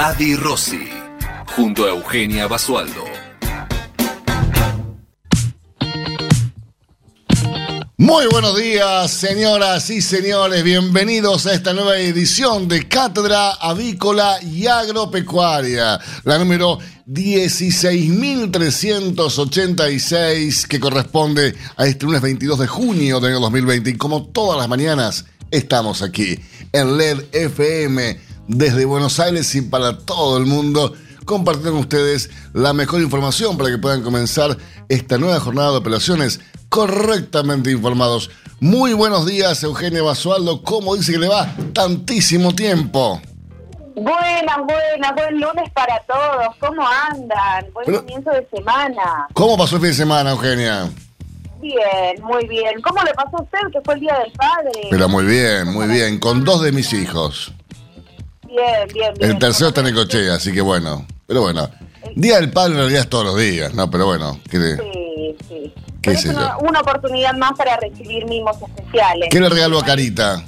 Adi Rossi, junto a Eugenia Basualdo. Muy buenos días, señoras y señores. Bienvenidos a esta nueva edición de Cátedra Avícola y Agropecuaria, la número 16.386, que corresponde a este lunes 22 de junio del año 2020. Y como todas las mañanas, estamos aquí en LED FM desde Buenos Aires y para todo el mundo, compartiendo con ustedes la mejor información para que puedan comenzar esta nueva jornada de operaciones correctamente informados. Muy buenos días, Eugenio Basualdo. ¿Cómo dice que le va tantísimo tiempo? Buenas, buenas, buen lunes para todos. ¿Cómo andan? Buen comienzo de semana. ¿Cómo pasó el fin de semana, Eugenia? Bien, muy bien. ¿Cómo le pasó a usted que fue el Día del Padre? Pero muy bien, muy bien. Con dos de mis hijos. Bien, bien, bien. El tercero está en Ecochea, así que bueno. Pero bueno. Día del Padre en realidad es todos los días, ¿no? Pero bueno. ¿qué Sí, sí. es una, una, oportunidad más para recibir mimos especiales. ¿Qué le regaló a Carita?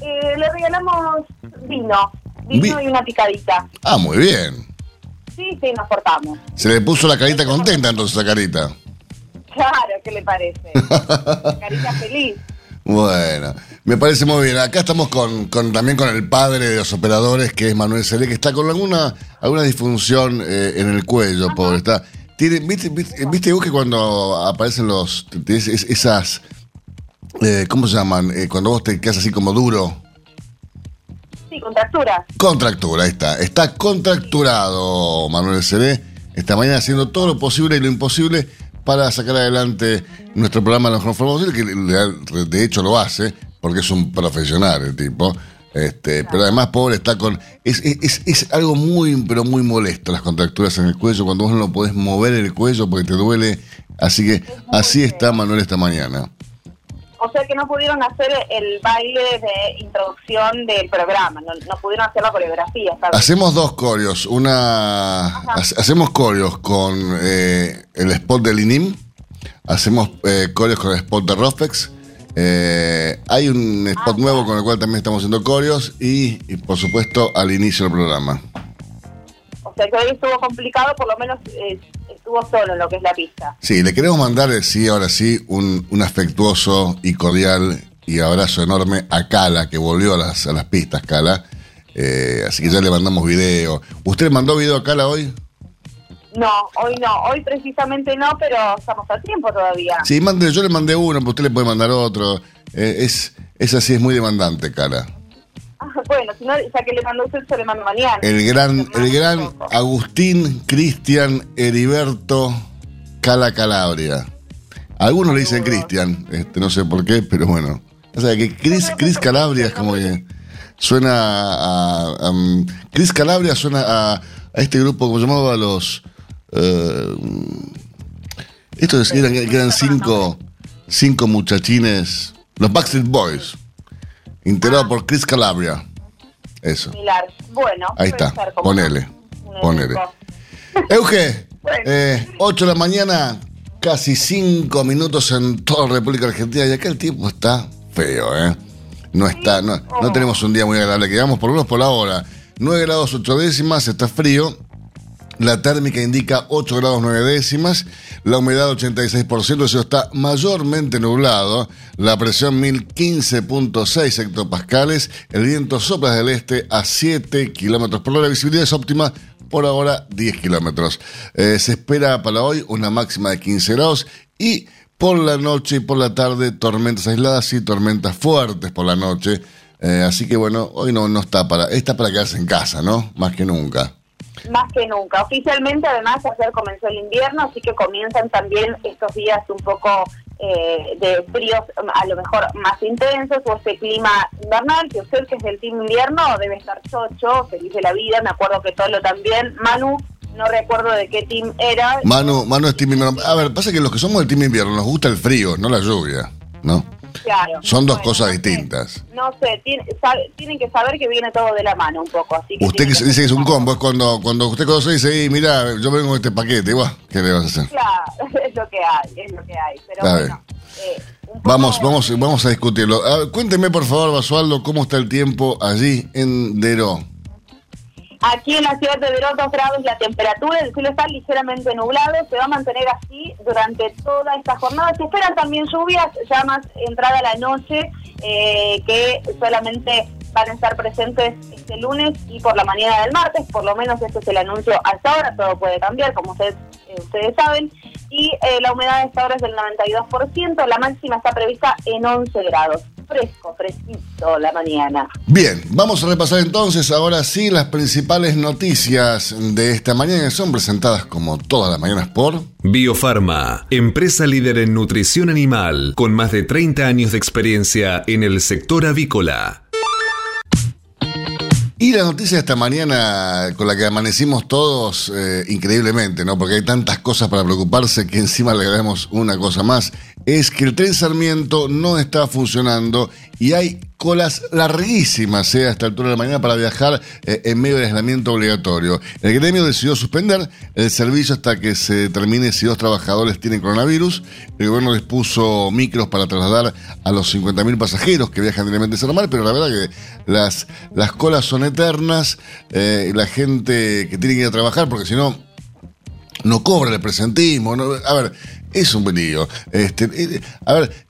Eh, le regalamos vino. Vino y una picadita. Ah, muy bien. Sí, sí, nos portamos. Se le puso la carita contenta entonces a Carita. Claro, ¿qué le parece? carita feliz. Bueno, me parece muy bien. Acá estamos con, también con el padre de los operadores, que es Manuel Celé, que está con alguna, alguna disfunción eh, en el cuello, pobre. Está, tiene, ¿Viste, viste, que cuando aparecen los. esas. Eh, ¿Cómo se llaman? Eh, cuando vos te quedas así como duro. Sí, contractura. Contractura, ahí está. Está contracturado Manuel Celé. Esta mañana haciendo todo lo posible y lo imposible para sacar adelante nuestro programa de la mejor forma posible, que de hecho lo hace, porque es un profesional el tipo. Este, Pero además, pobre, está con. Es, es, es, algo muy, pero muy molesto las contracturas en el cuello, cuando vos no podés mover el cuello porque te duele. Así que así está Manuel esta mañana. O sea que no pudieron hacer el baile de introducción del programa, no, pudieron hacer la coreografía. Hacemos dos coreos, una hacemos coreos con eh, el spot del INIM, hacemos eh, coreos con el spot de Rofex, eh, hay un spot ah, nuevo con el cual también estamos haciendo coreos y, por supuesto al inicio del programa. O sea que hoy estuvo complicado, por lo menos estuvo solo en lo que es la pista. Sí, le queremos mandar, eh, sí, ahora sí, un, afectuoso y cordial y abrazo enorme a Cala, que volvió a las, a las pistas, Cala. Eh, así que ya le mandamos video. ¿Usted mandó video a Cala hoy? No, hoy no. Hoy precisamente no, pero estamos a tiempo todavía. Sí, mande, yo le mandé uno, pero usted le puede mandar otro. Eh, es, es así, es muy demandante, Cala. bueno, si no, ya que le mandó usted, se le mando mañana. El gran, el gran Agustín Cristian Heriberto Cala Calabria. Algunos le dicen Cristian, este, no sé por qué, pero bueno. O sea, que Chris, Chris Calabria es como que suena a. Um, Chris Calabria suena a, este grupo, como llamaba a los. Uh, estos eran, eran cinco, cinco muchachines, los Backstreet Boys. Integrado por Chris Calabria. Eso. Bueno. Ahí está. Ponele. Ponele. Euge, 8 eh, de la mañana, casi 5 minutos en toda la República Argentina. Y acá el tiempo está feo, ¿eh? No está, no, no tenemos un día muy agradable. Quedamos por lo menos por la hora. 9 grados 8 décimas, está frío. La térmica indica 8 grados 9 décimas, la humedad 86%, eso está mayormente nublado, la presión 1015.6 hectopascales, el viento sopla del este a 7 kilómetros por hora, la visibilidad es óptima por ahora 10 kilómetros. Eh, se espera para hoy una máxima de 15 grados y por la noche y por la tarde tormentas aisladas y tormentas fuertes por la noche. Eh, así que bueno, hoy no, no está para, está para quedarse en casa, ¿no? Más que nunca. Más que nunca. Oficialmente, además, ayer comenzó el invierno, así que comienzan también estos días un poco eh, de fríos a lo mejor más intensos o ese clima invernal, que usted que es del team invierno debe estar chocho, feliz de la vida, me acuerdo que Tolo también, Manu, no recuerdo de qué team era. Manu, Manu es team invierno. A ver, pasa que los que somos del team invierno nos gusta el frío, no la lluvia, ¿no? Claro. Son dos cosas distintas. No sé, tienen que saber que viene todo de la mano un poco. Así que usted que dice que es un combo, es cuando, cuando usted conoce y dice, mira, yo vengo con este paquete, igual, ¿qué le vas a hacer? Claro, es lo que hay, es lo que hay. Pero bueno, eh, vamos, vamos, vamos a discutirlo. cuénteme, por favor, Basualdo, cómo está el tiempo allí en Deró. Aquí en la ciudad de Verón, 2 grados la temperatura, el cielo está ligeramente nublado, se va a mantener así durante toda esta jornada. Se esperan también lluvias, ya más entrada la noche, eh, que solamente van a estar presentes este lunes y por la mañana del martes, por lo menos este es el anuncio hasta ahora, todo puede cambiar, como ustedes, eh, ustedes saben, y eh, la humedad de esta hora es del 92%, la máxima está prevista en 11 grados fresco, fresquito la mañana. Bien, vamos a repasar entonces ahora sí las principales noticias de esta mañana que son presentadas como todas las mañanas por Biofarma, empresa líder en nutrición animal con más de 30 años de experiencia en el sector avícola. Y la noticia de esta mañana con la que amanecimos todos eh, increíblemente, ¿no? Porque hay tantas cosas para preocuparse que encima le agregamos una cosa más es que el tren Sarmiento no está funcionando y hay colas larguísimas eh, a esta altura de la mañana para viajar eh, en medio del aislamiento obligatorio. El gremio decidió suspender el servicio hasta que se determine si dos trabajadores tienen coronavirus. El gobierno dispuso micros para trasladar a los 50.000 pasajeros que viajan diariamente a normal, pero la verdad que las, las colas son eternas, eh, la gente que tiene que ir a trabajar, porque si no, no cobra el presentismo. a ver, es un peligro. Este, eh, a, ver,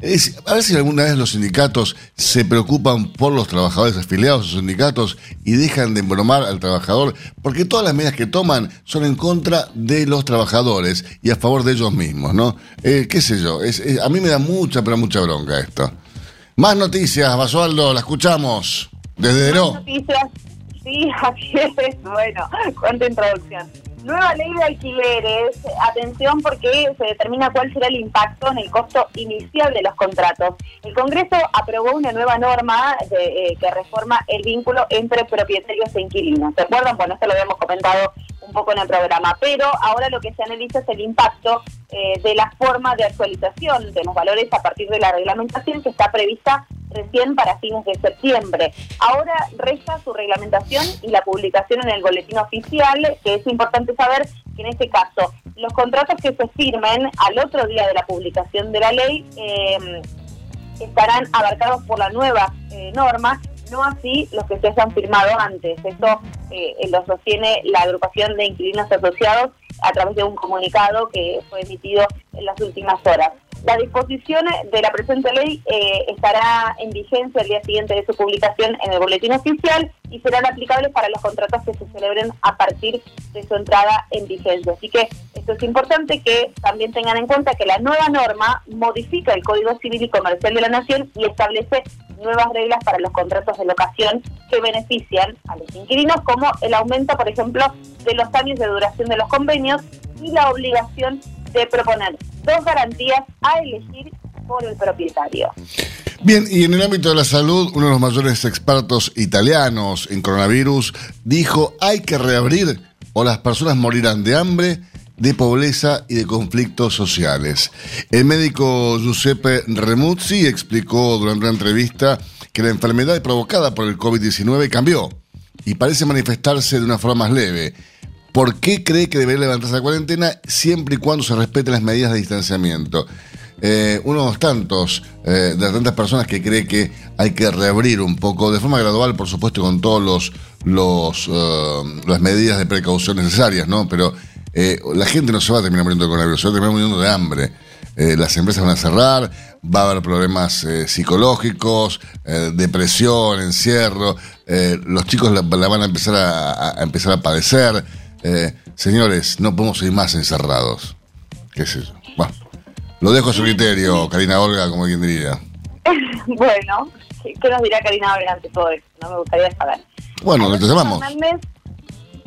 a ver si alguna vez los sindicatos se preocupan por los trabajadores afiliados a sus sindicatos y dejan de embromar al trabajador, porque todas las medidas que toman son en contra de los trabajadores y a favor de ellos mismos, ¿no? Eh, ¿Qué sé yo? a mí me da mucha, pero mucha bronca esto. Más noticias, Basualdo, la escuchamos desde Deró. Noticias, sí, así es. Bueno, cuánta introducción. Nueva ley de alquileres, atención porque se determina cuál será el impacto en el costo inicial de los contratos. El Congreso aprobó una nueva norma de, eh, que reforma el vínculo entre propietarios e inquilinos. ¿Se acuerdan? Bueno, esto lo habíamos comentado un poco en el programa, pero ahora lo que se analiza es el impacto eh, de la forma de actualización de los valores a partir de la reglamentación que está prevista recién para fines de septiembre. Ahora resta su reglamentación y la publicación en el boletín oficial, que es importante saber que en este caso los contratos que se firmen al otro día de la publicación de la ley eh, estarán abarcados por la nueva eh, norma no así los que se hayan firmado antes. Esto eh, lo sostiene la agrupación de inquilinos asociados a través de un comunicado que fue emitido en las últimas horas. La disposición de la presente ley eh, estará en vigencia el día siguiente de su publicación en el boletín oficial y serán aplicables para los contratos que se celebren a partir de su entrada en vigencia. Así que esto es importante que también tengan en cuenta que la nueva norma modifica el Código Civil y Comercial de la Nación y establece nuevas reglas para los contratos de locación que benefician a los inquilinos, como el aumento, por ejemplo, de los años de duración de los convenios y la obligación de proponer dos garantías a elegir por el propietario. Bien, y en el ámbito de la salud, uno de los mayores expertos italianos en coronavirus dijo hay que reabrir o las personas morirán de hambre, de pobreza y de conflictos sociales. El médico Giuseppe Remuzzi explicó durante una entrevista que la enfermedad provocada por el COVID-19 cambió y parece manifestarse de una forma más leve ¿Por qué cree que debería levantarse la cuarentena siempre y cuando se respeten las medidas de distanciamiento? Eh, uno de los tantos, eh, de tantas personas que cree que hay que reabrir un poco, de forma gradual, por supuesto, con todos los, los eh, las medidas de precaución necesarias, ¿no? Pero la gente no se va a terminar muriendo de coronavirus, se va a terminar muriendo de hambre. las empresas van a cerrar, va a haber problemas psicológicos, depresión, encierro, los chicos la, van a empezar a empezar a padecer. Eh, señores, no podemos ir más encerrados. ¿Qué es eso? Bueno, lo dejo a su criterio, Karina Olga, como quien diría. bueno, ¿qué nos dirá Karina Olga ante todo esto? No me gustaría saber. Bueno, lo llamamos.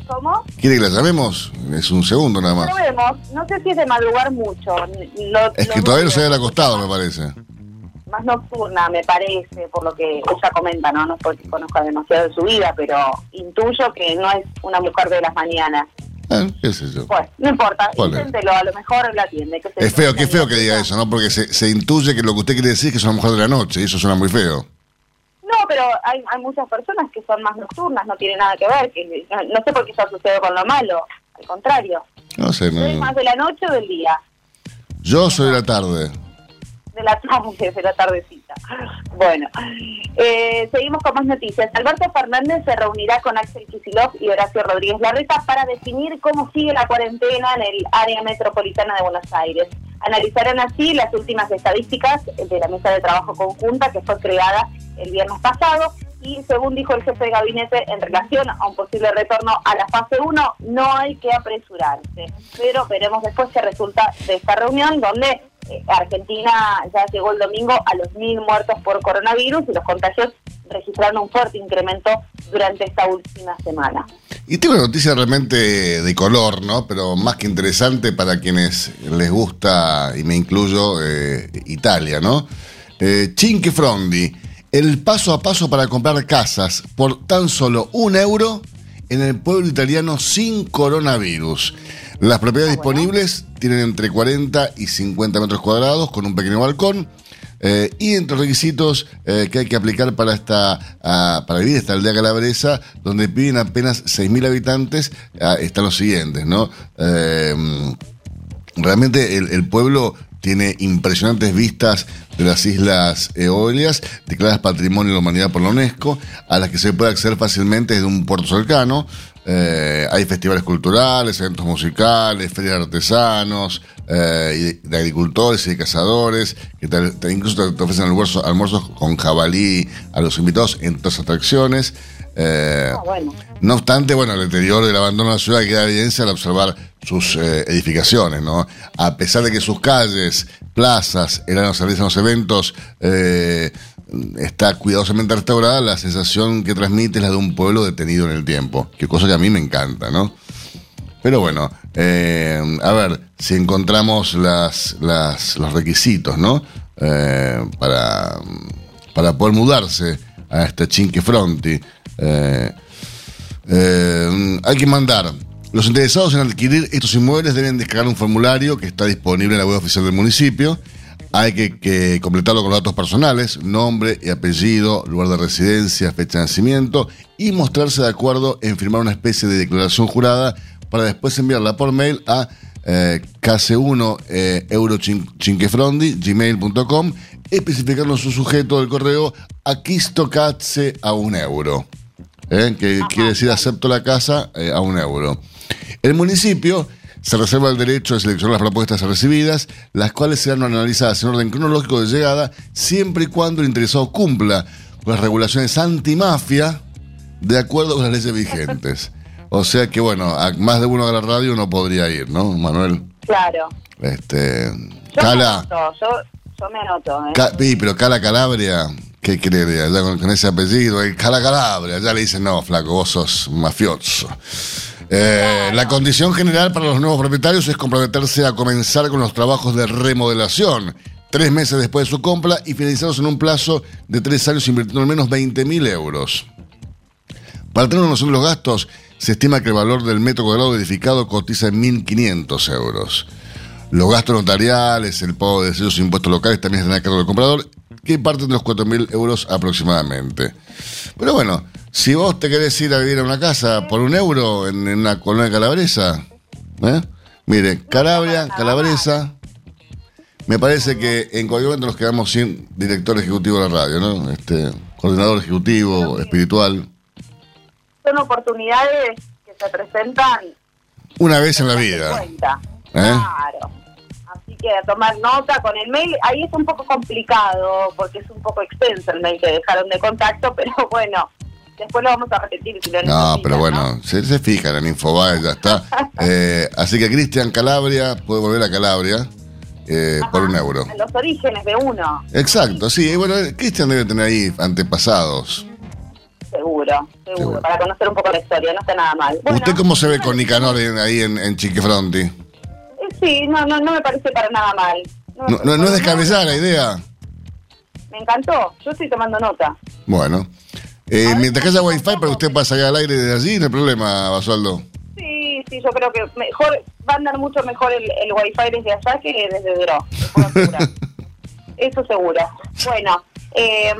¿Cómo? ¿Quiere que la llamemos? Es un segundo nada más. Probemos. No sé si es de madrugar mucho. Lo, es que todavía no se había acostado, me parece. Más nocturna, me parece, por lo que ella comenta, ¿no? No porque conozca demasiado de su vida, pero intuyo que no es una mujer de las mañanas. Ah, qué sé yo. Pues, no importa, inténtelo, a lo mejor la atiende. es feo, qué feo que diga eso, ¿no? Porque se, se intuye que lo que usted quiere decir es que es una mujer de la noche, y eso suena muy feo. No, pero hay, hay muchas personas que son más nocturnas, no tiene nada que ver, que no, sé por qué eso sucede con lo malo, al contrario. No sé, no. más de la noche o del día? Yo soy de la tarde de la tarde, de la tardecita. Bueno, eh, seguimos con más noticias. Alberto Fernández se reunirá con Axel Kicillof y Horacio Rodríguez Larreta para definir cómo sigue la cuarentena en el área metropolitana de Buenos Aires. Analizarán así las últimas estadísticas de la mesa de trabajo conjunta que fue creada el viernes pasado y según dijo el jefe de gabinete en relación a un posible retorno a la fase 1, no hay que apresurarse. Pero veremos después qué resulta de esta reunión donde Argentina ya llegó el domingo a los mil muertos por coronavirus y los contagios registraron un fuerte incremento durante esta última semana. Y tengo una noticia realmente de color, ¿no? Pero más que interesante para quienes les gusta, y me incluyo, eh, Italia, ¿no? Eh, Cinque Frondi, el paso a paso para comprar casas por tan solo un euro en el pueblo italiano sin coronavirus. Las propiedades ah, disponibles tienen entre 40 y 50 metros cuadrados con un pequeño balcón. Eh, y entre los requisitos eh, que hay que aplicar para esta ah, para vivir esta aldea calabresa, donde viven apenas 6.000 habitantes, ah, están los siguientes, ¿no? Eh, realmente el, pueblo tiene impresionantes vistas de las islas Eolias, declaradas Patrimonio de la Humanidad por la UNESCO, a las que se puede acceder fácilmente desde un puerto cercano. Eh, hay festivales culturales, eventos musicales, ferias de artesanos, eh, de agricultores y de cazadores, que incluso te, ofrecen almuerzos, con jabalí a los invitados en todas atracciones. Eh, ah, no obstante, bueno, el deterioro y el abandono de la ciudad queda evidencia al observar sus edificaciones, ¿no? A pesar de que sus calles, plazas, eran los servicios los eventos, está cuidadosamente restaurada, la sensación que transmite es la de un pueblo detenido en el tiempo, que cosa que a mí me encanta, ¿no? Pero bueno, eh, a ver, si encontramos las, los requisitos, ¿no? Eh, para, para poder mudarse a este Chinque Fronti. Eh, hay que mandar. Los interesados en adquirir estos inmuebles deben descargar un formulario que está disponible en la web oficial del municipio hay que, completarlo con datos personales, nombre y apellido, lugar de residencia, fecha de nacimiento y mostrarse de acuerdo en firmar una especie de declaración jurada para después enviarla por mail a eh, case1 eh, gmail.com especificando su sujeto del correo Aquistocatse a un euro. Eh, que quiere decir acepto la casa eh, a un euro. El municipio se reserva el derecho de seleccionar las propuestas recibidas, las cuales serán analizadas en orden cronológico de llegada, siempre y cuando el interesado cumpla con las regulaciones antimafia de acuerdo con las leyes vigentes. O sea que, bueno, a más de uno de la radio no podría ir, ¿no, Manuel? Claro. Este, yo Cala. Me anoto, yo, me anoto. ¿eh? pero Cala Calabria, ¿qué creería? Ya con, ese apellido, Cala Calabria, ya le dicen, no, flaco, vos sos mafioso. Eh, la condición general para los nuevos propietarios es comprometerse a comenzar con los trabajos de remodelación tres meses después de su compra y finalizarlos en un plazo de tres años invirtiendo al menos 20.000 euros. Para tener una noción de los gastos, se estima que el valor del metro cuadrado edificado cotiza en 1.500 euros. Los gastos notariales, el pago de sellos e impuestos locales también están a cargo del comprador, que parten de los 4.000 euros aproximadamente. Pero bueno, si vos te querés ir a vivir a una casa por un euro en, una colonia calabresa, ¿eh? mire, Calabria, Calabresa, me parece que en cualquier momento nos quedamos sin director ejecutivo de la radio, ¿no? Este, coordinador ejecutivo, espiritual. Son oportunidades que se presentan una vez en la vida. ¿Eh? Claro. Que a tomar nota con el mail, ahí es un poco complicado porque es un poco extenso el mail que dejaron de contacto, pero bueno, Después lo vamos a repetir si lo No, pero bueno, Se, se, fijan en Infobae, ya está. Eh, así que Cristian Calabria puede volver a Calabria. Eh, por un euro. Los orígenes de uno. Exacto, sí. Bueno, Cristian debe tener ahí antepasados. Seguro, seguro, para conocer un poco la historia, no está nada mal. ¿Usted cómo se ve con Nicanor ahí en, en Chiquefronti? Sí, no, no, no me parece para nada mal. No, no, no es descabellada la idea. Me encantó, yo estoy tomando nota. Bueno. Eh, mientras que haya wifi para usted pasa allá al aire desde allí, no hay problema, Basualdo. Sí, sí, yo creo que mejor va a andar mucho mejor el, el wifi desde allá que desde Dro. Eso seguro. Bueno, eh,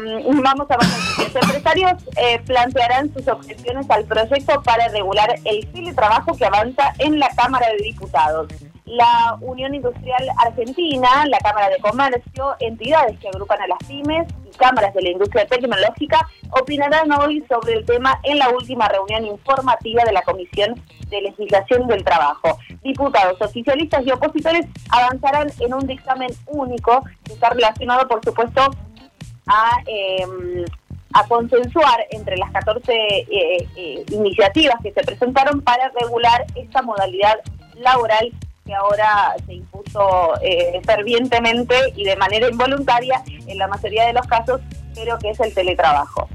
vamos a ver. Los empresarios eh, plantearán sus objeciones al proyecto para regular el trabajo que avanza en la Cámara de Diputados la Unión Industrial Argentina, la Cámara de Comercio, entidades que agrupan a las pymes y cámaras de la industria tecnológica opinarán hoy sobre el tema en la última reunión informativa de la Comisión de Legislación del Trabajo. Diputados, oficialistas y opositores avanzarán en un dictamen único que está relacionado, por supuesto, a... Em, consensuar entre las 14 eh, eh, iniciativas que se presentaron para regular esta modalidad laboral que ahora se impuso eh, fervientemente y de manera involuntaria en la mayoría de los casos, pero que es el teletrabajo.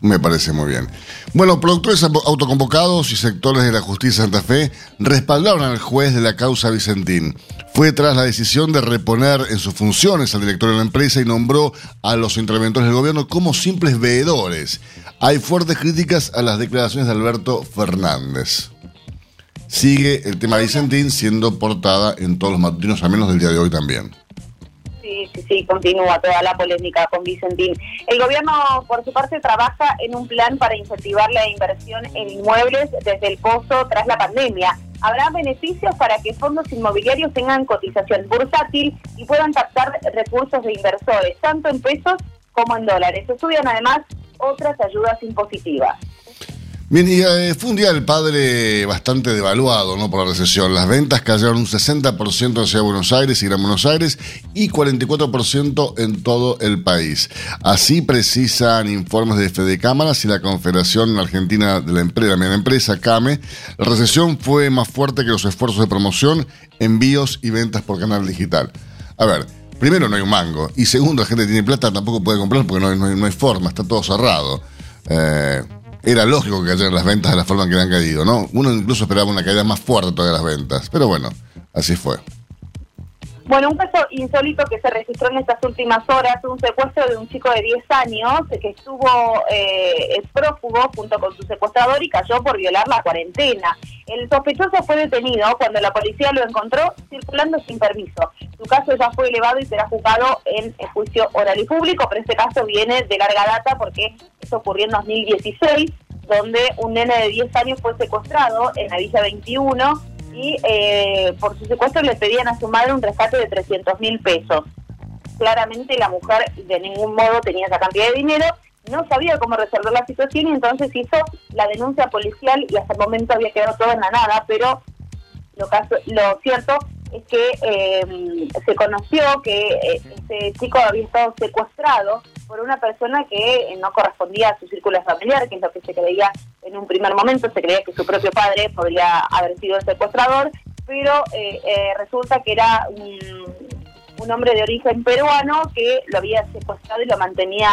Me parece muy bien. Bueno, productores autoconvocados y sectores de la justicia de Santa Fe respaldaron al juez de la causa Vicentín. Fue tras la decisión de reponer en sus funciones al director de la empresa y nombró a los interventores del gobierno como simples veedores. Hay fuertes críticas a las declaraciones de Alberto Fernández sigue el tema Vicentín siendo portada en todos los matutinos, al menos del día de hoy también. Sí, sí, sí, continúa toda la polémica con Vicentín. El gobierno, por su parte, trabaja en un plan para incentivar la inversión en inmuebles desde el pozo tras la pandemia. Habrá beneficios para que fondos inmobiliarios tengan cotización bursátil y puedan captar recursos de inversores, tanto en pesos como en dólares. Se estudian además otras ayudas impositivas. Bien, y eh, fue un día del padre bastante devaluado ¿no? por la recesión. Las ventas cayeron un 60% hacia Buenos Aires y Gran Buenos Aires y 44% en todo el país. Así precisan informes de Fede Cámaras y la Confederación Argentina de la, empresa, la empresa, CAME. La recesión fue más fuerte que los esfuerzos de promoción, envíos y ventas por canal digital. A ver, primero no hay un mango y segundo la gente tiene plata, tampoco puede comprar porque no hay, forma, está todo cerrado. Eh, era lógico que cayeran las ventas de la forma que han caído, ¿no? Uno incluso esperaba una caída más fuerte de las ventas, pero bueno, así fue. Bueno, un caso insólito que se registró en estas últimas horas, un secuestro de un chico de 10 años que estuvo eh, prófugo junto con su secuestrador y cayó por violar la cuarentena. El sospechoso fue detenido cuando la policía lo encontró circulando sin permiso. Su caso ya fue elevado y será juzgado en juicio oral y público, pero este caso viene de larga data porque esto ocurrió en 2016, donde un nene de 10 años fue secuestrado en la Villa 21 y eh, por su secuestro le pedían a su madre un rescate de 300 mil pesos. Claramente la mujer de ningún modo tenía esa cantidad de dinero, no sabía cómo resolver la situación y entonces hizo la denuncia policial y hasta el momento había quedado todo en la nada, pero lo, caso, lo cierto es que eh, se conoció que eh, este chico había estado secuestrado por una persona que no correspondía a su círculo familiar, que es lo que se creía en un primer momento, se creía que su propio padre podría haber sido el secuestrador, pero eh, resulta que era un, un, hombre de origen peruano que lo había secuestrado y lo mantenía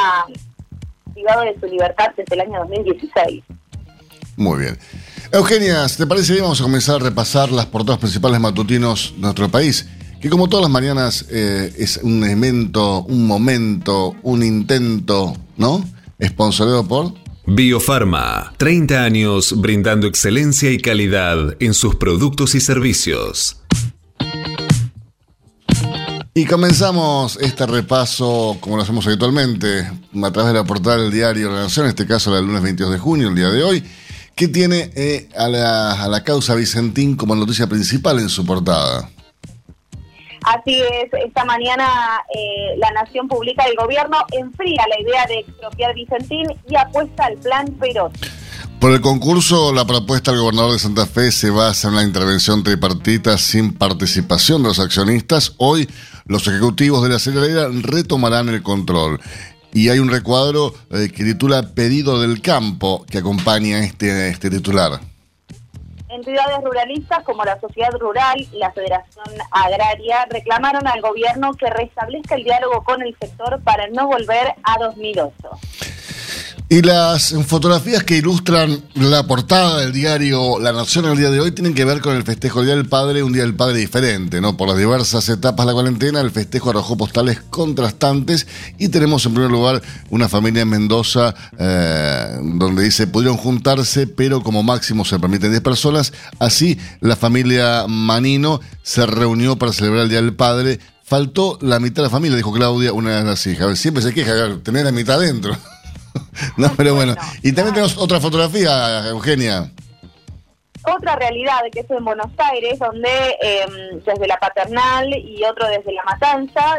privado de su libertad desde el año 2016. Muy bien. Eugenia, te parece bien, vamos a comenzar a repasar las portadas principales matutinos de nuestro país, que como todas las mañanas eh, es un evento, un momento, un intento, ¿no? Esponsoreado por... Biofarma, 30 años brindando excelencia y calidad en sus productos y servicios. Y comenzamos este repaso, como lo hacemos habitualmente, a través de la portada del diario La Nación, en este caso la del lunes 22 de junio, el día de hoy ¿Qué tiene eh, a, la, causa Vicentín como noticia principal en su portada? Así es, esta mañana eh, la Nación publica el gobierno enfría la idea de expropiar Vicentín y apuesta al plan Perot. Por el concurso, la propuesta del gobernador de Santa Fe se basa en una intervención tripartita sin participación de los accionistas. Hoy, los ejecutivos de la aceleradora retomarán el control. Y hay un recuadro eh, que titula Pedido del Campo que acompaña este, este titular. Entidades ruralistas como la Sociedad Rural y la Federación Agraria reclamaron al gobierno que restablezca el diálogo con el sector para no volver a 2008. Y las fotografías que ilustran la portada del diario La Nación el día de hoy tienen que ver con el festejo del Día del Padre, un Día del Padre diferente, ¿no? Por las diversas etapas de la cuarentena, el festejo arrojó postales contrastantes y tenemos en primer lugar una familia en Mendoza eh, donde dice pudieron juntarse, pero como máximo se permiten 10 personas. Así, la familia Manino se reunió para celebrar el Día del Padre. Faltó la mitad de la familia, dijo Claudia, una de las hijas. Siempre se queja, tener la mitad adentro. no, pero bueno. Y también tenemos otra fotografía, Eugenia. Otra realidad que es en Buenos Aires, donde em, desde la paternal y otro desde la matanza,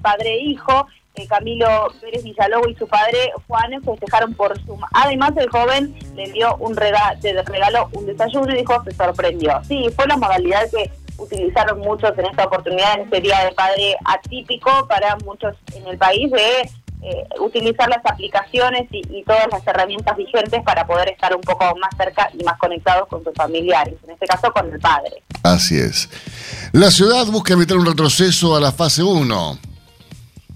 padre e hijo, eh, Camilo Pérez Villalobos y su padre Juan festejaron por Zoom. Además, el joven le dio un regalo, regaló un desayuno y dijo se sorprendió. Sí, fue la modalidad que utilizaron muchos en esta oportunidad, en este Día de Padre atípico para muchos en el país, de eh, utilizar las aplicaciones y, todas las herramientas vigentes para poder estar un poco más cerca y más conectados con sus familiares, en este caso con el padre. Así es. La ciudad busca evitar un retroceso a la fase 1.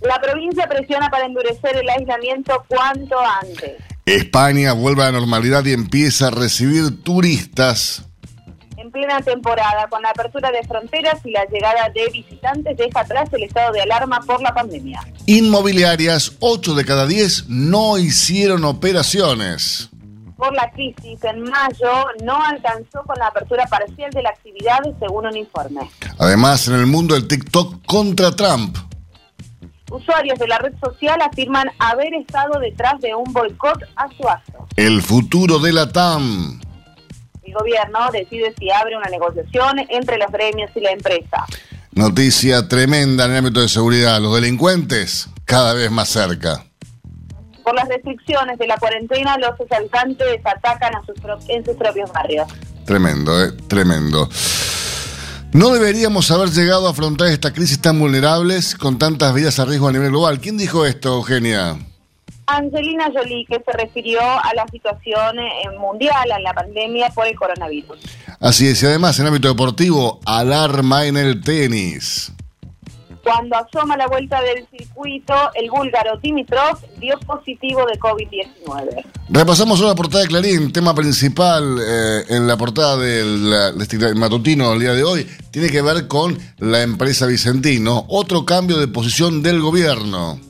La provincia presiona para endurecer el aislamiento cuanto antes. España vuelve a la normalidad y empieza a recibir turistas en plena temporada, con la apertura de fronteras y la llegada de visitantes, deja atrás el estado de alarma por la pandemia. Inmobiliarias, 8 de cada 10 no hicieron operaciones. Por la crisis, en mayo no alcanzó con la apertura parcial de la actividad, según un informe. Además, en el mundo del TikTok contra Trump. Usuarios de la red social afirman haber estado detrás de un boicot a su acto. El futuro de la TAM gobierno decide si abre una negociación entre los gremios y la empresa. Noticia tremenda en el ámbito de seguridad. Los delincuentes cada vez más cerca. Por las restricciones de la cuarentena, los asaltantes atacan a sus en sus propios barrios. Tremendo, ¿eh? Tremendo. No deberíamos haber llegado a afrontar esta crisis tan vulnerables con tantas vidas a riesgo a nivel global. ¿Quién dijo esto, Eugenia? Angelina Jolie, que se refirió a la situación eh, mundial, a la pandemia por el coronavirus. Así es, y además en ámbito deportivo, alarma en el tenis. Cuando asoma la vuelta del circuito, el búlgaro Dimitrov dio positivo de COVID-19. Repasamos la portada de Clarín, tema principal eh, en la portada del, del matutino del día de hoy, tiene que ver con la empresa Vicentino, otro cambio de posición del gobierno.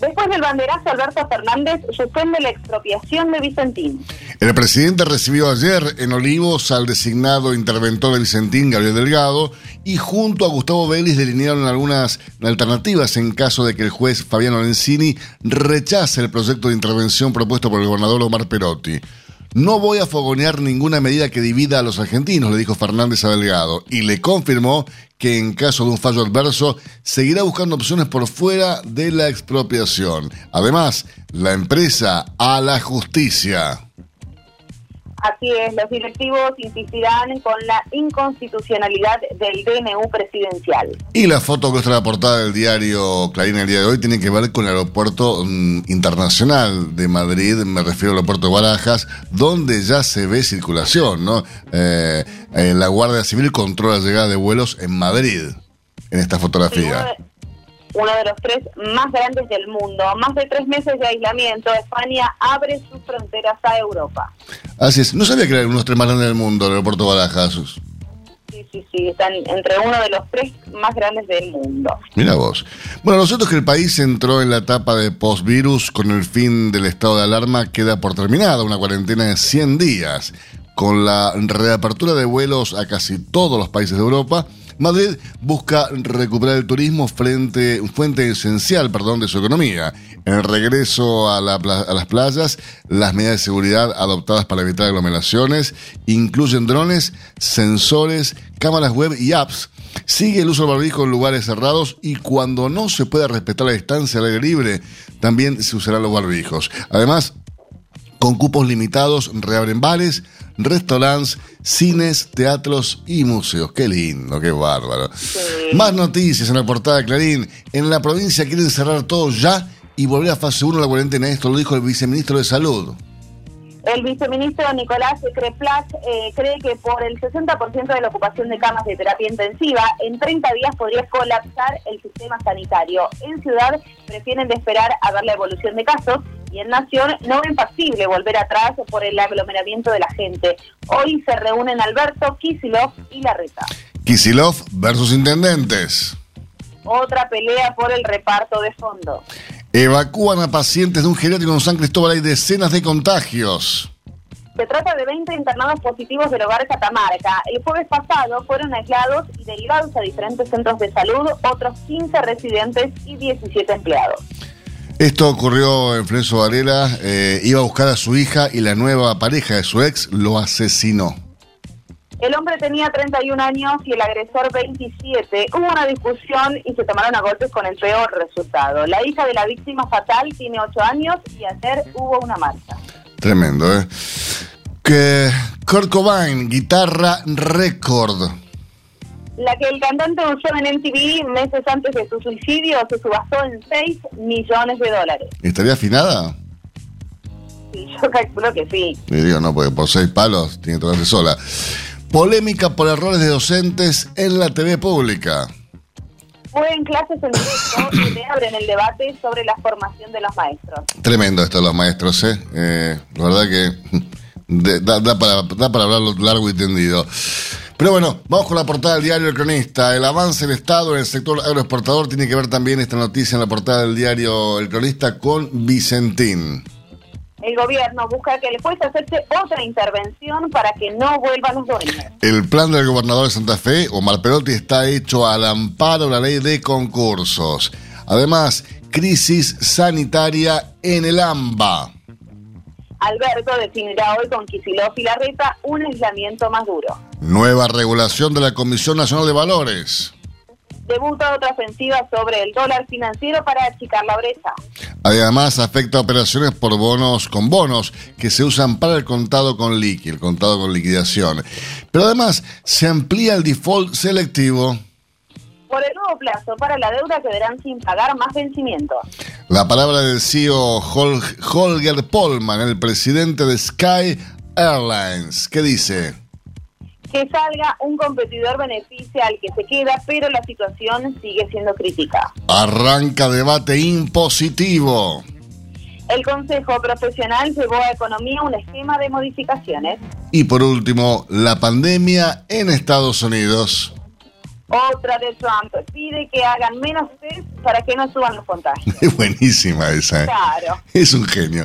Después del banderazo, Alberto Fernández suspende la expropiación de Vicentín. El presidente recibió ayer en Olivos al designado interventor de Vicentín, Gabriel Delgado, y junto a Gustavo Vélez delinearon algunas alternativas en caso de que el juez Fabiano Lenzini rechace el proyecto de intervención propuesto por el gobernador Omar Perotti. No voy a fogonear ninguna medida que divida a los argentinos, le dijo Fernández a Delgado, y le confirmó que en caso de un fallo adverso seguirá buscando opciones por fuera de la expropiación. Además, la empresa a la justicia. Así es, los directivos insistirán con la inconstitucionalidad del DNU presidencial. Y la foto que muestra la portada del diario Clarín el día de hoy tiene que ver con el aeropuerto mm, internacional de Madrid, me refiero al aeropuerto de Barajas, donde ya se ve circulación, ¿no? Eh, eh, la Guardia Civil controla la llegada de vuelos en Madrid, en esta fotografía uno de los tres más grandes del mundo. Más de tres meses de aislamiento, España abre sus fronteras a Europa. Así es. No sabía que eran unos tres más grandes del mundo, el aeropuerto Barajas. Sí, sí, sí, están entre uno de los tres más grandes del mundo. Mira vos. Bueno, nosotros que el país entró en la etapa de post-virus con el fin del estado de alarma, queda por terminada una cuarentena de 100 días. Con la reapertura de vuelos a casi todos los países de Europa, Madrid busca recuperar el turismo frente, fuente esencial perdón, de su economía. En el regreso a, las playas, las medidas de seguridad adoptadas para evitar aglomeraciones incluyen drones, sensores, cámaras web y apps. Sigue el uso del barbijo en lugares cerrados y cuando no se pueda respetar la distancia al aire libre, también se usarán los barbijos. Además, con cupos limitados reabren bares, restaurantes, cines, teatros y museos. Qué lindo, qué bárbaro. Más noticias en la portada de Clarín. En la provincia quieren cerrar todo ya y volver a fase 1 la cuarentena. Esto lo dijo el viceministro de Salud. El viceministro Nicolás Creplac eh, cree que por el 60% de la ocupación de camas de terapia intensiva, en 30 días podría colapsar el sistema sanitario. En Ciudad prefieren de esperar a ver la evolución de casos y en Nación no ven factible volver atrás por el aglomeramiento de la gente. Hoy se reúnen Alberto, Kisilov y Larreta. Kisilov versus intendentes. Otra pelea por el reparto de fondos. Evacúan a pacientes de un geriátrico en San Cristóbal. Hay decenas de contagios. Se trata de 20 internados positivos del hogar Catamarca. El jueves pasado fueron aislados y derivados a diferentes centros de salud otros 15 residentes y 17 empleados. Esto ocurrió en Florencio Varela. Eh, iba a buscar a su hija y la nueva pareja de su ex lo asesinó. El hombre tenía 31 años y el agresor 27. Hubo una discusión y se tomaron a golpes con el peor resultado. La hija de la víctima fatal tiene 8 años y ayer hubo una marcha. Tremendo, ¿eh? Que Kurt Cobain, guitarra récord. La que el cantante usó en MTV meses antes de su suicidio se subastó en 6 millones de dólares. ¿Estaría afinada? Sí, yo calculo que sí. Le digo, no, porque por seis palos tiene que tocarse sola. Polémica por errores de docentes en la TV pública. Fue en clases en directo y te abren el debate sobre la formación de los maestros. Tremendo esto de los maestros, ¿eh? eh la verdad que de, da, da, para, da para hablarlo largo y tendido. Pero bueno, vamos con la portada del diario El Cronista. El avance del Estado en el sector agroexportador tiene que ver también esta noticia en la portada del diario El Cronista con Vicentín. El gobierno busca que le juez hacerse otra intervención para que no vuelvan los dueños. El plan del gobernador de Santa Fe, Omar Perotti, está hecho al amparo de la ley de concursos. Además, crisis sanitaria en el AMBA. Alberto definirá hoy con Kicillof y Larreta un aislamiento más duro. Nueva regulación de la Comisión Nacional de Valores. Debuta otra ofensiva sobre el dólar financiero para achicar la brecha. Además, afecta operaciones por bonos con bonos que se usan para el contado con liqui, el contado con liquidación. Pero además, se amplía el default selectivo por el nuevo plazo para la deuda quedarán sin pagar más vencimientos. La palabra del CEO Holger Polman, el presidente de Sky Airlines. ¿Qué dice? Que salga un competidor beneficia al que se queda, pero la situación sigue siendo crítica. Arranca debate impositivo. El Consejo Profesional llevó a Economía un esquema de modificaciones. Y por último, la pandemia en Estados Unidos. Otra de Trump pide que hagan menos test para que no suban los contagios. Es buenísima esa. ¿eh? Claro. Es un genio.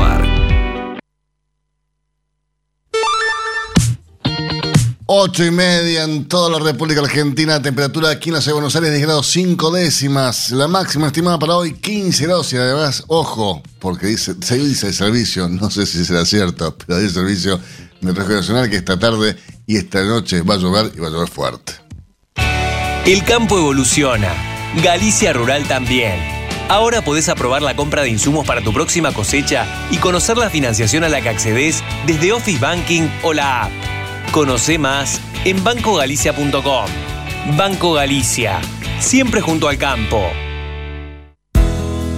8 y media en toda la República Argentina, temperatura aquí en la ciudad de Buenos Aires 10 grados 5 décimas, la máxima estimada para hoy 15 grados y además, ojo, porque se dice el servicio, no sé si será cierto, pero hay el servicio Metrológico Nacional que esta tarde y esta noche va a llover y va a llover fuerte. El campo evoluciona, Galicia Rural también. Ahora podés aprobar la compra de insumos para tu próxima cosecha y conocer la financiación a la que accedes desde Office Banking o la app. Conoce más en bancogalicia.com. Banco Galicia, siempre junto al campo.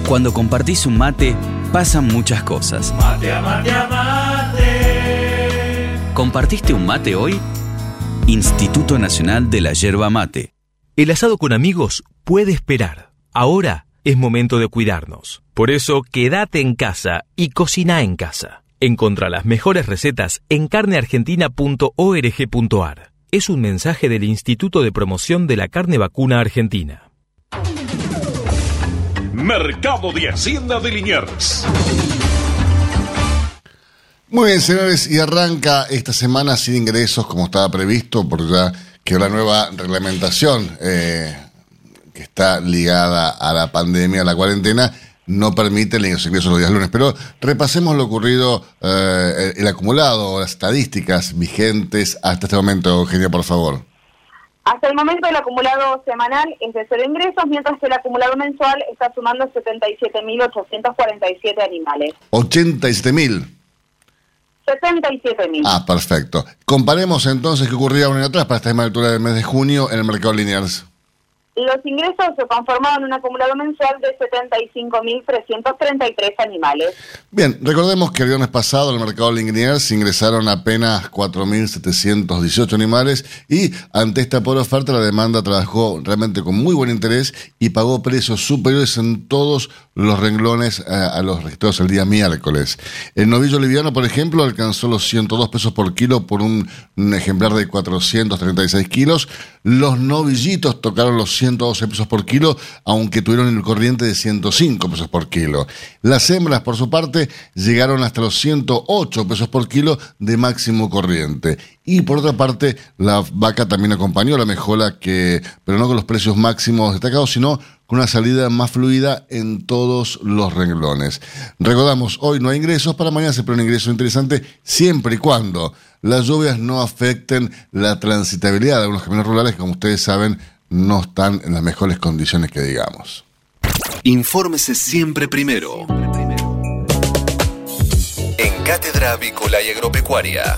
Cuando compartís un mate, pasan muchas cosas. Mate mate mate. ¿Compartiste un mate hoy? Instituto Nacional de la Yerba Mate. El asado con amigos puede esperar. Ahora es momento de cuidarnos. Por eso, quédate en casa y cocina en casa. Encontra las mejores recetas en carneargentina.org.ar. Es un mensaje del Instituto de Promoción de la Carne Vacuna Argentina. Mercado de Hacienda de Liniers. Muy bien, señores, y arranca esta semana sin ingresos como estaba previsto, por ya que la nueva reglamentación eh, que está ligada a la pandemia, a la cuarentena, no permite los ingresos los días lunes. Pero repasemos lo ocurrido, eh, el acumulado, las estadísticas vigentes hasta este momento, Eugenia, por favor. Hasta el momento el acumulado semanal es de cero ingresos, mientras que el acumulado mensual está sumando 77.847 animales. ¿87.000? 77.000. Ah, perfecto. Comparemos entonces qué ocurría un año atrás para esta misma altura del mes de junio en el mercado Linears. Los ingresos se conformaban un acumulado mensual de 75.333 animales. Bien, recordemos que el viernes pasado en el mercado Liniers se ingresaron apenas 4.718 animales y ante esta pobre oferta la demanda trabajó realmente con muy buen interés y pagó precios superiores en todos los renglones eh, a los registrados el día miércoles. El novillo liviano, por ejemplo, alcanzó los 102 pesos por kilo por un, un ejemplar de 436 kilos. Los novillitos tocaron los 112 pesos por kilo, aunque tuvieron el corriente de 105 pesos por kilo. Las hembras, por su parte, llegaron hasta los 108 pesos por kilo de máximo corriente. Y por otra parte, la vaca también acompañó la mejora que, pero no con los precios máximos destacados, sino con una salida más fluida en todos los renglones. Recordamos, hoy no hay ingresos, para mañana se pone un ingreso interesante siempre y cuando las lluvias no afecten la transitabilidad de algunos caminos rurales que, como ustedes saben, no están en las mejores condiciones que digamos. Infórmese siempre primero. En Cátedra Avícola y Agropecuaria.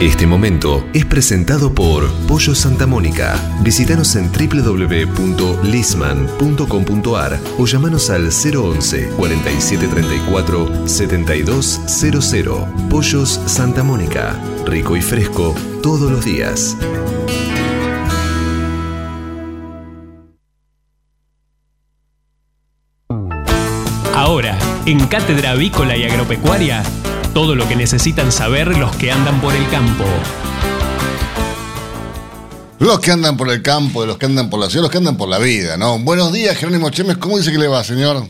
Este momento es presentado por Pollo Santa Mónica. Visítanos en www.lisman.com.ar o llamanos al 011 4734 7200. Pollos Santa Mónica. Rico y fresco todos los días. Ahora, en Cátedra Avícola y Agropecuaria, todo lo que necesitan saber los que andan por el campo. Los que andan por el campo, los que andan por la ciudad, los que andan por la vida, ¿no? Buenos días, Jerónimo Chemes, ¿cómo dice que le va, señor?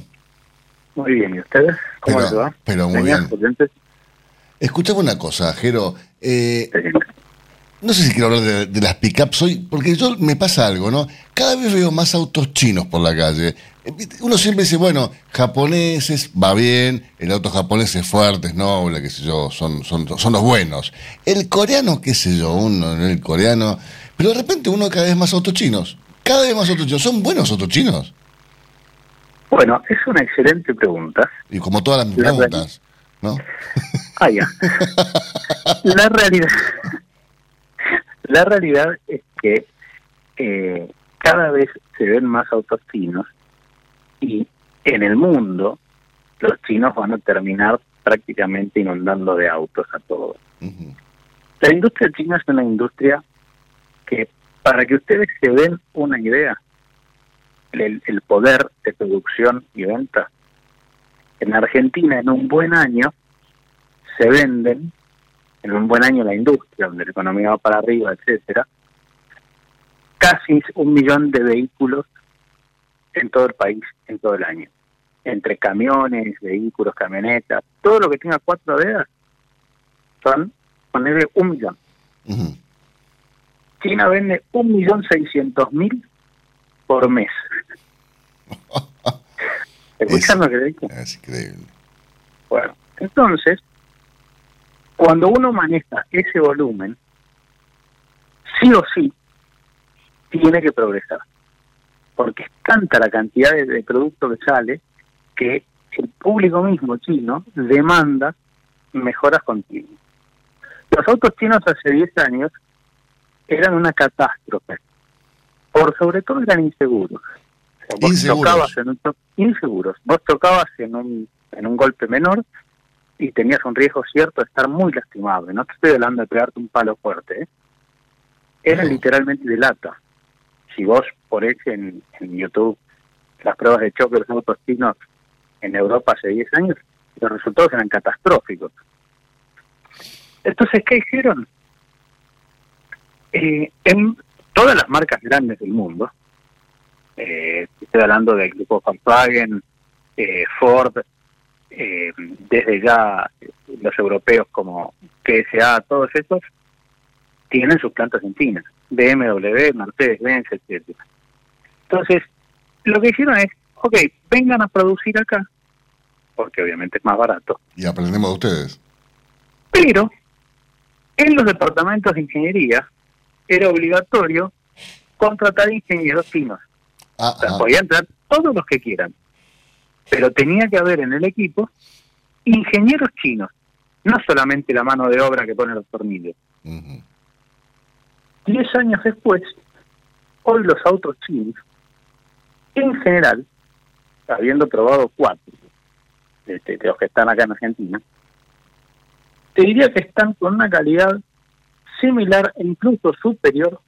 Muy bien, ¿y ustedes? ¿Cómo Pero- les va? pero muy ¿Tenían bien. potentes? Escuchame una cosa, Jero. eh, no sé si quiero hablar de, de las pickups hoy, porque yo me pasa algo, ¿no? Cada vez veo más autos chinos por la calle. Uno siempre dice, bueno, japoneses, va bien, el auto japonés es fuerte, es noble, qué sé yo, son, son, son los buenos. El coreano, qué sé yo, uno, el coreano. Pero de repente uno cada vez más autos chinos. Cada vez más autos chinos. ¿Son buenos autos chinos? Bueno, es una excelente pregunta. Y como todas las La preguntas, ¿no? Ah, ya. la realidad, la realidad es que eh, cada vez se ven más autos chinos y en el mundo los chinos van a terminar prácticamente inundando de autos a todos. La industria china es una industria que, para que ustedes se den una idea, el, el poder de producción y venta, en Argentina en un buen año se venden, en un buen año la industria, donde la economía va para arriba, etcétera, casi un millón de vehículos en todo el país, en todo el año. Entre camiones, vehículos, camionetas, todo lo que tenga cuatro ruedas, son, ponerle un millón. China vende un millón seiscientos mil por mes. ¿Escuchan lo que digo? Es increíble. Bueno, entonces, cuando uno maneja ese volumen, sí o sí, tiene que progresar. Porque es tanta la cantidad de, de producto que sale que el público mismo chino demanda mejoras continuas. Los autos chinos hace 10 años eran una catástrofe. Por sobre todo eran inseguros. O sea, vos Inseguros. chocabas en un to- inseguros. Vos tocabas en un, en un golpe menor y tenías un riesgo cierto de estar muy lastimado. No te estoy hablando de pegarte un palo fuerte. ¿eh? Era No. literalmente de lata. Si vos ponés en, en YouTube las pruebas de choque de los autos chinos en Europa hace 10 años, los resultados eran catastróficos. Entonces, ¿qué hicieron? Eh, en todas las marcas grandes del mundo, eh, estoy hablando del grupo Volkswagen, eh, Ford, eh, desde ya los europeos como PSA, todos estos, tienen sus plantas en China, BMW, Mercedes-Benz, etcétera. Entonces, lo que hicieron es, ok, vengan a producir acá, porque obviamente es más barato. Y aprendemos de ustedes. Pero en los departamentos de ingeniería era obligatorio contratar ingenieros chinos. Ah, O sea, ah. podían entrar todos los que quieran. Pero tenía que haber en el equipo ingenieros chinos, no solamente la mano de obra que pone los tornillos. Ujú. Diez años después, hoy los autos chinos, en general, habiendo probado cuatro de, de- de los que están acá en Argentina, te diría que están con una calidad similar e incluso superior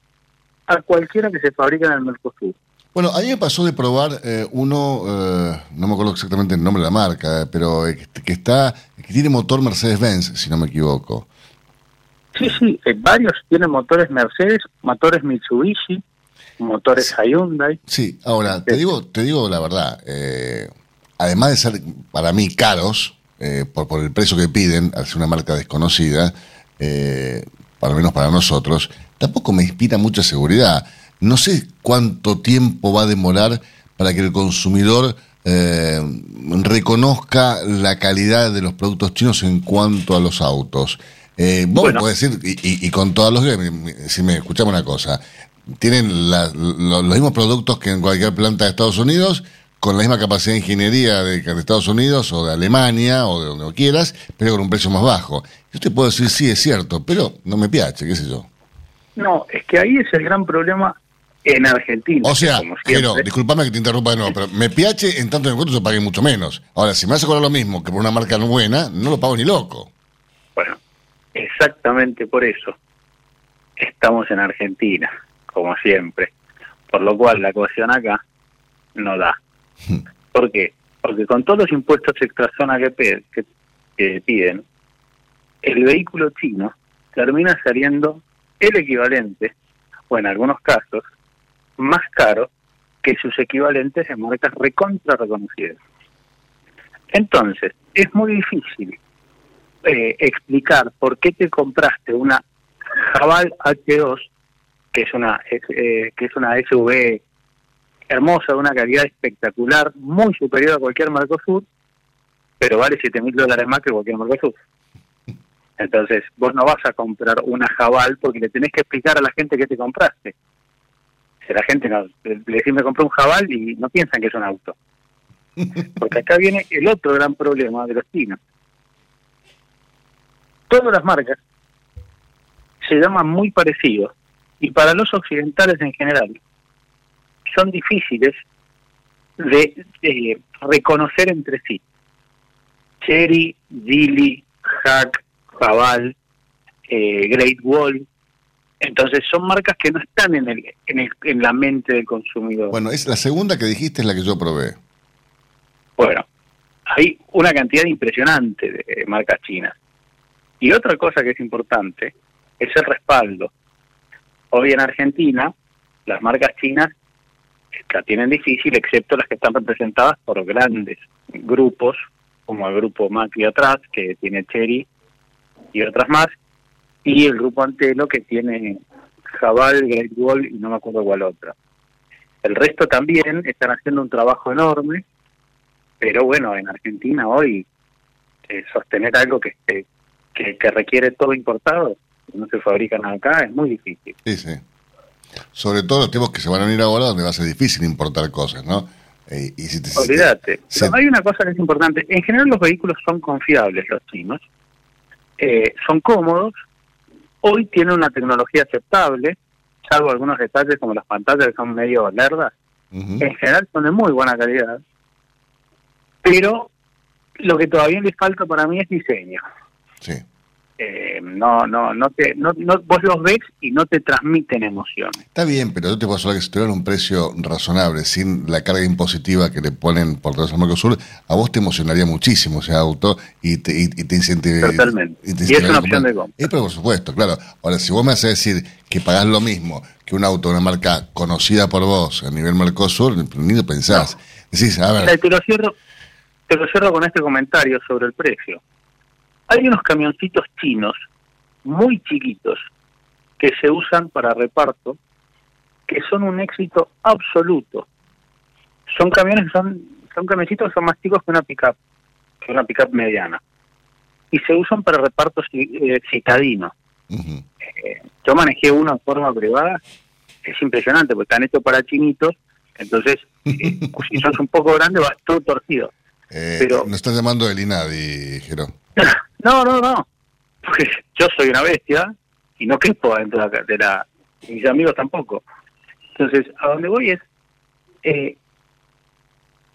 a cualquiera que se fabrica en el Mercosur. Bueno, a mí me pasó de probar eh, uno, eh, no me acuerdo exactamente el nombre de la marca, eh, pero eh, que, que está, que tiene motor Mercedes-Benz, si no me equivoco. Sí, sí, eh, varios tienen motores Mercedes, motores Mitsubishi, motores Hyundai. Sí, ahora, te digo, te digo la verdad, eh, además de ser para mí caros, eh, por, por el precio que piden, al ser una marca desconocida, eh, al menos para nosotros, tampoco me inspira mucha seguridad. No sé cuánto tiempo va a demorar para que el consumidor eh, reconozca la calidad de los productos chinos en cuanto a los autos. Eh, vos Bueno. me podés decir, y, y- y con todos los si me escuchamos una cosa, tienen la- lo- los mismos productos que en cualquier planta de Estados Unidos, con la misma capacidad de ingeniería de, de Estados Unidos o de Alemania o de donde quieras, pero con un precio más bajo. Yo te puedo decir, sí, es cierto, pero no me piache, qué sé yo. No, es que ahí es el gran problema en Argentina. O sea, pero, disculpame que te interrumpa de nuevo, pero me piache en tanto en cuanto se pague mucho menos. Ahora, si me vas a cobrar lo mismo que por una marca no buena, no lo pago ni loco. Bueno, exactamente por eso estamos en Argentina, como siempre. Por lo cual la ecuación acá no da. ¿Por qué? Porque con todos los impuestos extra zona que, que, que piden, el vehículo chino termina saliendo el equivalente, o en algunos casos, más caro que sus equivalentes en marcas recontra reconocidas. Entonces, es muy difícil eh, explicar por qué te compraste una Jabal H2, que es una es, eh, que es una SUV hermosa, de una calidad espectacular, muy superior a cualquier Mercosur, pero vale 7 mil dólares más que cualquier Mercosur. Entonces, vos no vas a comprar una Jabal porque le tenés que explicar a la gente que te compraste. Si la gente no, le decís me compré un Jabal y no piensan que es un auto. Porque acá viene el otro gran problema de los chinos. Todas las marcas se llaman muy parecidos y para los occidentales en general son difíciles de, de reconocer entre sí. Cherry, Geely, Hack, Jabal, eh, Great Wall. Entonces son marcas que no están en, el, en, el, en la mente del consumidor. Bueno, es la segunda que dijiste es la que yo probé. Bueno, hay una cantidad impresionante de marcas chinas. Y otra cosa que es importante es el respaldo. Hoy en Argentina, las marcas chinas la tienen difícil, excepto las que están representadas por grandes grupos, como el grupo Macri atrás, que tiene Cherry y otras más, y el grupo Antelo, que tiene Jabal, Great Wall y no me acuerdo cuál otra. El resto también están haciendo un trabajo enorme, pero bueno, en Argentina hoy eh, sostener algo que, que, que, requiere todo importado, no se fabrican acá, es muy difícil. Sí, sí. Sobre todo los tiempos que se van a venir ahora, donde va a ser difícil importar cosas, ¿no? Eh, y si te- Olvídate. Pero hay una cosa que es importante. En general los vehículos son confiables, los chinos. Eh, son cómodos. Hoy tienen una tecnología aceptable, salvo algunos detalles como las pantallas que son medio lerdas. En general son de muy buena calidad. Pero lo que todavía les falta para mí es diseño. Sí. Eh, no, no, no te, no, no, vos los ves y no te transmiten emociones. Está bien, pero yo te puedo asegurar que si tuvieran un precio razonable, sin la carga impositiva que le ponen por todo el Mercosur, a vos te emocionaría muchísimo ese auto y te, y, y te incentivaría. Totalmente. Y, te Y es una opción de compra. Eh, pero por supuesto, claro. Ahora, si vos me haces decir que pagás lo mismo que un auto de una marca conocida por vos a nivel Mercosur, ni lo pensás. Decís, a ver, te lo cierro, te lo cierro con este comentario sobre el precio. Hay unos camioncitos chinos muy chiquitos que se usan para reparto que son un éxito absoluto. Son camiones son son camioncitos que son más chicos que una pickup, que una pickup mediana. Y se usan para reparto eh, citadino. Eh, yo manejé uno en forma privada, es impresionante, porque están hechos para chinitos, entonces, eh, si sos un poco grande, vas todo torcido. Eh, Pero- nos estás llamando el INADI, Jero. No, no, no, porque yo soy una bestia y no quepo dentro de la... Y mis amigos tampoco. Entonces, a donde voy es, eh,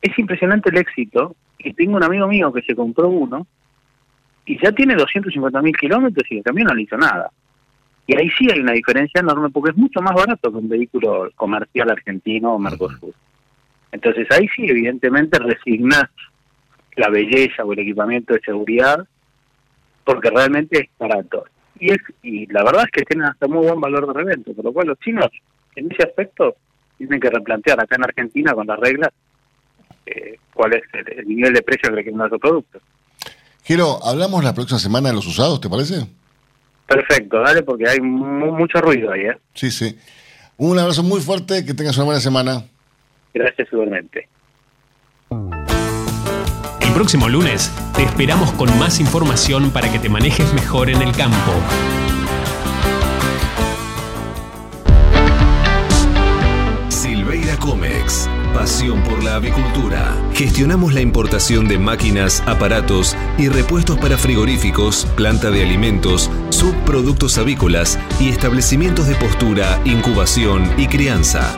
es impresionante el éxito, y tengo un amigo mío que se compró uno, y ya tiene 250 mil kilómetros y el camión no le hizo nada. Y ahí sí hay una diferencia enorme porque es mucho más barato que un vehículo comercial argentino o Mercosur. Entonces ahí sí, evidentemente, resignás la belleza o el equipamiento de seguridad porque realmente es barato. Y es y la verdad es que tienen hasta muy buen valor de reventa, por lo cual los chinos en ese aspecto tienen que replantear acá en Argentina con las reglas eh, cuál es el, el nivel de precio que le quieren dar a su producto. Jero, hablamos la próxima semana de los usados, ¿te parece? Perfecto, dale, porque hay mu- mucho ruido ahí, ¿eh? Sí, sí. Un abrazo muy fuerte, que tengas una buena semana. Gracias igualmente. Próximo lunes te esperamos con más información para que te manejes mejor en el campo. Silveira Comex. Pasión por la avicultura. Gestionamos la importación de máquinas, aparatos y repuestos para frigoríficos, planta de alimentos, subproductos avícolas y establecimientos de postura, incubación y crianza.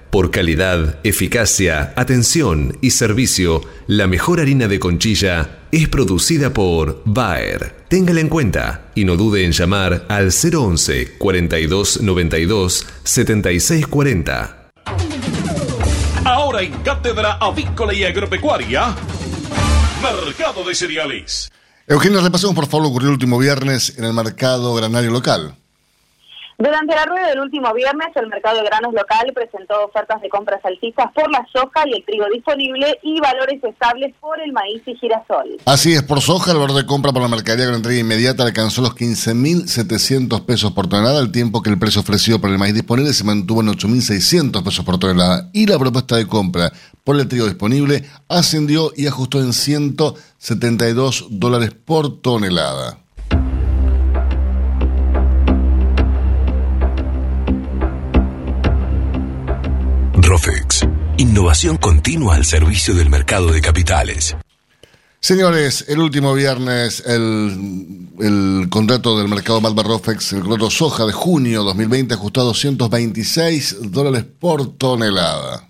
Por calidad, eficacia, atención y servicio, la mejor harina de conchilla es producida por Bayer. Téngala en cuenta y no dude en llamar al 011 42 92 76 40. Ahora en Cátedra Avícola y Agropecuaria, Mercado de Cereales. Eugenio, repasemos por favor lo que ocurrió el último viernes en el mercado granario local. Durante la rueda del último viernes, el mercado de granos local presentó ofertas de compras alcistas por la soja y el trigo disponible y valores estables por el maíz y girasol. Así es, por soja, el valor de compra por la mercadería con entrega inmediata alcanzó los 15.700 pesos por tonelada, al tiempo que el precio ofrecido por el maíz disponible se mantuvo en 8.600 pesos por tonelada. Y la propuesta de compra por el trigo disponible ascendió y ajustó en 172 dólares por tonelada. Rofex. Innovación continua al servicio del mercado de capitales. Señores, el último viernes el, el contrato del mercado Malva Rofex, el contrato soja de junio 2020 ajustó a 226 dólares por tonelada.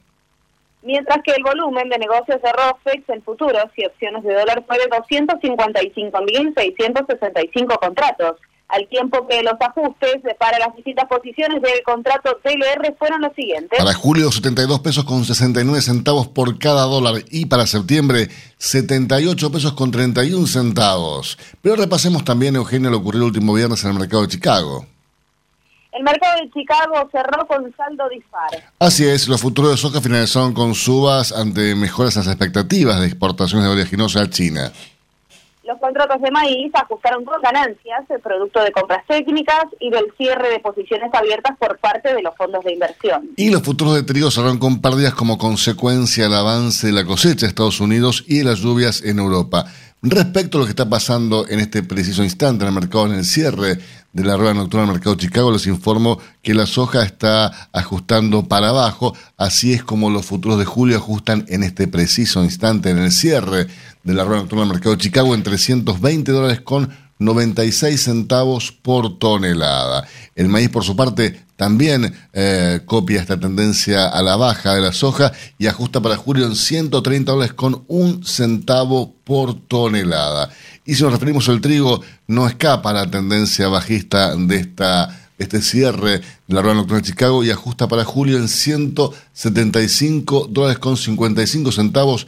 Mientras que el volumen de negocios de ROFEX en futuros y opciones de dólar fue de 255.665 contratos, al tiempo que los ajustes para las distintas posiciones del contrato TLR fueron los siguientes. Para julio 72 pesos con 69 centavos por cada dólar y para septiembre 78 pesos con 31 centavos. Pero repasemos también, Eugenio, lo ocurrido el último viernes en el mercado de Chicago. El mercado de Chicago cerró con saldo dispar. Así es, los futuros de soja finalizaron con subas ante mejoras en las expectativas de exportaciones de oleaginosa a China. Los contratos de maíz ajustaron con ganancias, el producto de compras técnicas y del cierre de posiciones abiertas por parte de los fondos de inversión. Y los futuros de trigo cerraron con pérdidas como consecuencia del avance de la cosecha de Estados Unidos y de las lluvias en Europa. respecto a lo que está pasando en este preciso instante en el mercado, en el cierre de la rueda nocturna del mercado de Chicago, les informo que la soja está ajustando para abajo, así es como los futuros de julio ajustan en este preciso instante en el cierre de la rueda nocturna del mercado de Chicago en 320 dólares con 96 centavos por tonelada. El maíz, por su parte, también eh, copia esta tendencia a la baja de la soja y ajusta para julio en 130 dólares con un centavo por tonelada. Y si nos referimos al trigo, no escapa la tendencia bajista de esta este cierre de la rueda nocturna de Chicago y ajusta para julio en 175 dólares con 55 centavos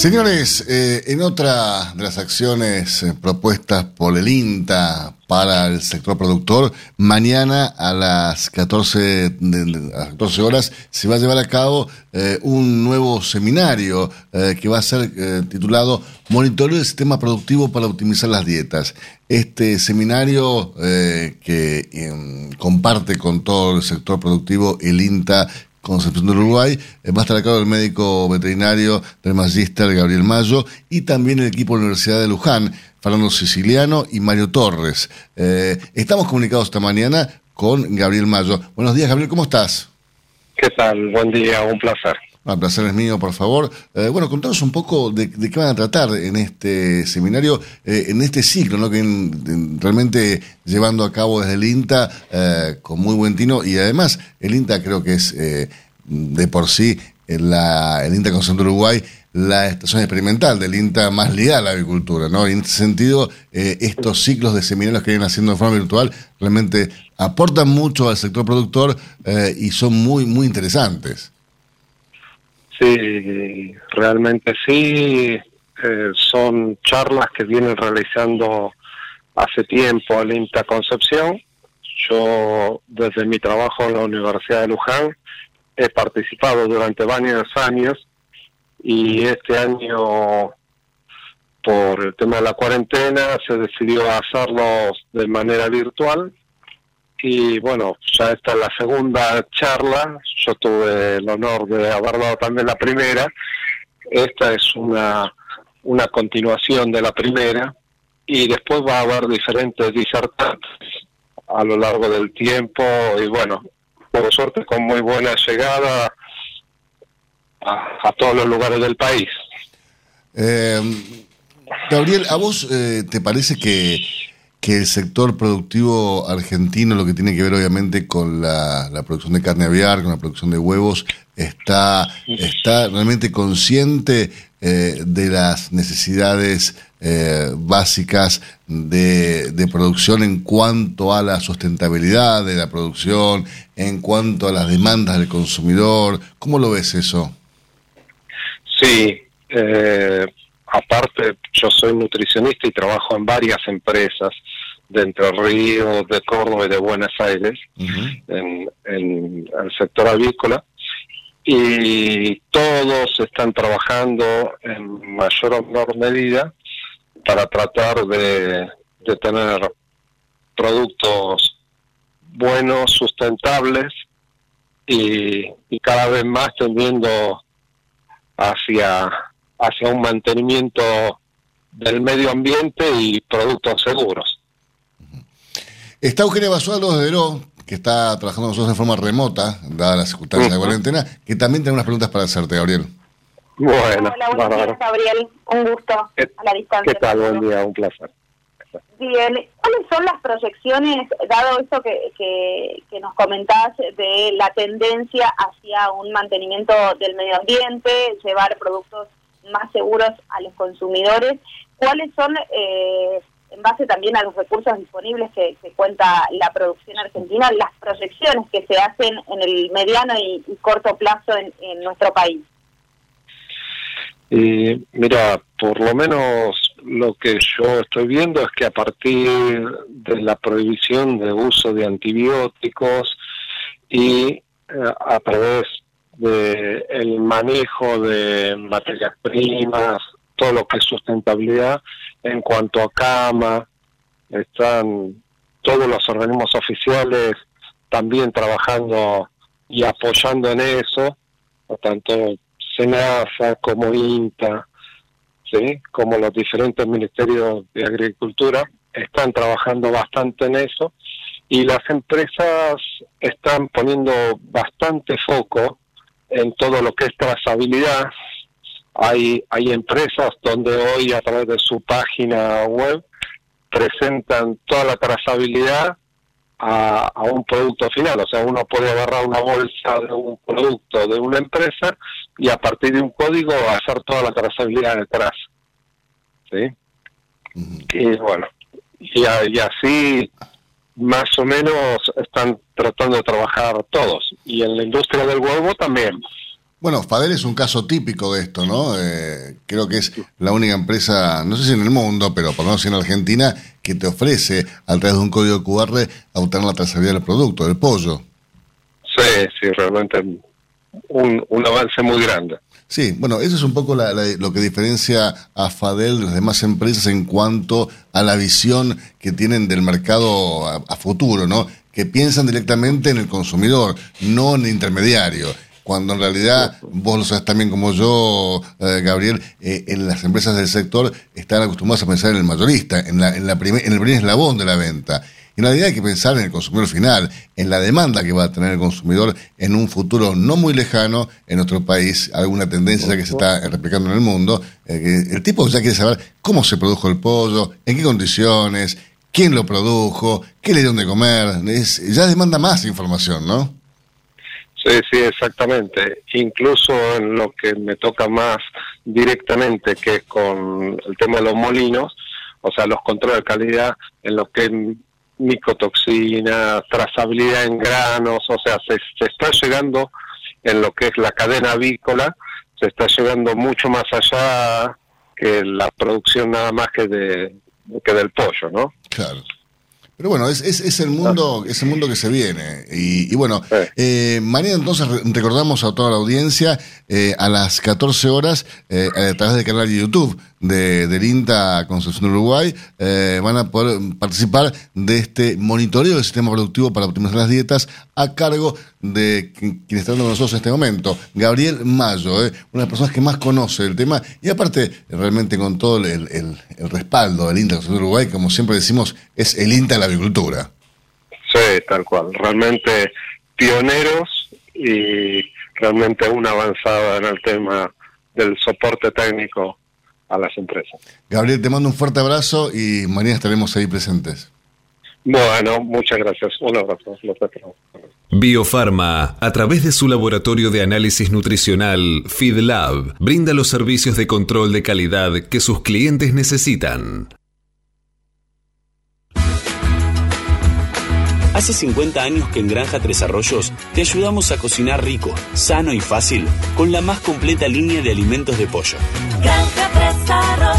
Señores, eh, en otra de las acciones eh, propuestas por el INTA para el sector productor, mañana a las 14, de- a las 14 horas se va a llevar a cabo eh, un nuevo seminario que va a ser titulado Monitoreo del Sistema Productivo para Optimizar las Dietas. Este seminario que em, comparte con todo el sector productivo el INTA Concepción del Uruguay, a cargo del médico veterinario del Magíster Gabriel Mayo y también el equipo de la Universidad de Luján, Fernando Siciliano y Mario Torres. Eh, estamos comunicados esta mañana con Gabriel Mayo. Buenos días, Gabriel, ¿cómo estás? ¿Qué tal? Buen día, un placer. El placer es mío, por favor. Eh, bueno, contanos un poco de, qué van a tratar en este seminario, eh, en este ciclo, ¿no? que en- en- realmente llevando a cabo desde el INTA eh, con muy buen tino y además el INTA creo que es de por sí el INTA Concepción de Uruguay la estación experimental del INTA más ligada a la agricultura, ¿no? Y en este sentido, estos ciclos de seminarios que vienen haciendo de forma virtual realmente aportan mucho al sector productor y son muy, muy interesantes. Sí, realmente sí. eh, son charlas que vienen realizando hace tiempo al INTA Concepción. Yo, desde mi trabajo en la Universidad de Luján, he participado durante varios años y este año, por el tema de la cuarentena, se decidió hacerlo de manera virtual y bueno, ya esta es la segunda charla, yo tuve el honor de haber dado también la primera, esta es una, una continuación de la primera. Y después va a haber diferentes disertantes a lo largo del tiempo. Y bueno, por suerte con muy buena llegada a, todos los lugares del país. Eh, Gabriel, ¿a vos eh, te parece que, que el sector productivo argentino, lo que tiene que ver obviamente con la, producción de carne aviar, con la producción de huevos, está, está realmente consciente eh, de las necesidades eh, básicas de, de producción en cuanto a la sustentabilidad de la producción, en cuanto a las demandas del consumidor? ¿Cómo lo ves eso? Sí, eh, aparte yo soy nutricionista y trabajo en varias empresas de Entre Ríos, de Córdoba y de Buenos Aires, en, en el sector avícola, y todos están trabajando en mayor o menor medida para tratar de, de tener productos buenos, sustentables y, y cada vez más tendiendo hacia, hacia un mantenimiento del medio ambiente y productos seguros. Está Eugenia Basualdo de Deró, que está trabajando con nosotros de forma remota, dada las circunstancias de cuarentena, que también tiene unas preguntas para hacerte, Gabriel. Bueno, Hola, buenos días, Gabriel. Un gusto a la distancia. ¿Qué tal? Buen día, un placer. Bien, ¿cuáles son las proyecciones, dado esto que, que, que nos comentás, de la tendencia hacia un mantenimiento del medio ambiente, llevar productos más seguros a los consumidores? ¿Cuáles son, eh, en base también a los recursos disponibles que, cuenta la producción argentina, las proyecciones que se hacen en el mediano y, corto plazo en, en nuestro país? Y mira, por lo menos lo que yo estoy viendo es que a partir de la prohibición de uso de antibióticos y eh, a través del el manejo de materias primas, todo lo que es sustentabilidad. En cuanto a cama, están todos los organismos oficiales también trabajando y apoyando en eso, tanto SENASA como INTA, ¿sí? como los diferentes ministerios de Agricultura, están trabajando bastante en eso. Y las empresas están poniendo bastante foco en todo lo que es trazabilidad. Hay, hay empresas donde hoy a través de su página web presentan toda la trazabilidad a, a, un producto final. O sea, uno puede agarrar una bolsa de un producto de una empresa y a partir de un código hacer toda la trazabilidad detrás. ¿Sí? Y bueno, y, y así más o menos están tratando de trabajar todos. Y en la industria del huevo también. Bueno, Fadel es un caso típico de esto, ¿no? Eh, creo que es la única empresa, no sé si en el mundo, pero por lo menos en Argentina, que te ofrece a través de un código QR obtener la trazabilidad del producto, del pollo. Sí, sí, realmente un, un avance muy grande. Sí, bueno, eso es un poco la, la, lo que diferencia a Fadel de las demás empresas en cuanto a la visión que tienen del mercado a, a futuro, ¿no? Que piensan directamente en el consumidor, no en el intermediario cuando en realidad, vos lo sabes también como yo, eh, Gabriel, eh, en las empresas del sector están acostumbrados a pensar en el mayorista, en, la, en, la primer, en el primer eslabón de la venta. En realidad hay que pensar en el consumidor final, en la demanda que va a tener el consumidor en un futuro no muy lejano en nuestro país, alguna tendencia que se está replicando en el mundo. Eh, el tipo ya quiere saber cómo se produjo el pollo, en qué condiciones, quién lo produjo, qué le dieron de comer. Ya demanda más información, ¿no? Sí, sí, exactamente. Incluso en lo que me toca más directamente, que es con el tema de los molinos, o sea, los controles de calidad en lo que es micotoxina, trazabilidad en granos, o sea, se, se está llegando en lo que es la cadena avícola, se está llegando mucho más allá que la producción nada más que de que del pollo, ¿no? Claro. Pero bueno, es, es, es, el mundo es el mundo que se viene. Y, y bueno, eh, mañana entonces recordamos a toda la audiencia eh, a las 14 horas eh, a través del canal de YouTube de, del INTA Concepción Uruguay eh, van a poder participar de este monitoreo del sistema productivo para optimizar las dietas a cargo de quien está hablando con nosotros en este momento, Gabriel Mayo, eh, una de las personas que más conoce el tema y aparte realmente con todo el, el, el respaldo del INTA Concepción Uruguay, como siempre decimos, es el INTA de la agricultura. Sí, tal cual, realmente pioneros y realmente una avanzada en el tema del soporte técnico a las empresas. Gabriel, te mando un fuerte abrazo y mañana estaremos ahí presentes. Bueno, muchas gracias. Un abrazo. Biofarma, a través de su laboratorio de análisis nutricional, FeedLab, brinda los servicios de control de calidad que sus clientes necesitan. Hace 50 años que en Granja Tres Arroyos te ayudamos a cocinar rico, sano y fácil con la más completa línea de alimentos de pollo.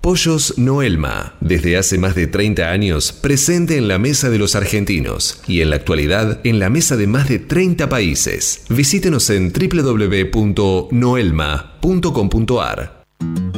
Pollos Noelma, desde hace más de 30 años presente en la mesa de los argentinos y en la actualidad en la mesa de más de 30 países. Visítenos en www.noelma.com.ar.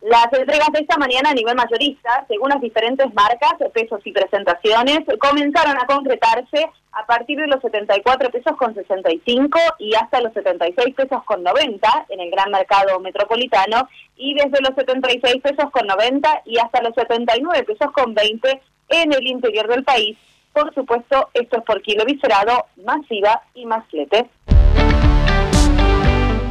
Las entregas de esta mañana a nivel mayorista, según las diferentes marcas, pesos y presentaciones, comenzaron a concretarse a partir de los 74 pesos con 65 y hasta los 76 pesos con 90 en el gran mercado metropolitano y desde los 76 pesos con 90 y hasta los 79 pesos con 20 en el interior del país. Por supuesto, esto es por kilo viscerado, masiva y más flete.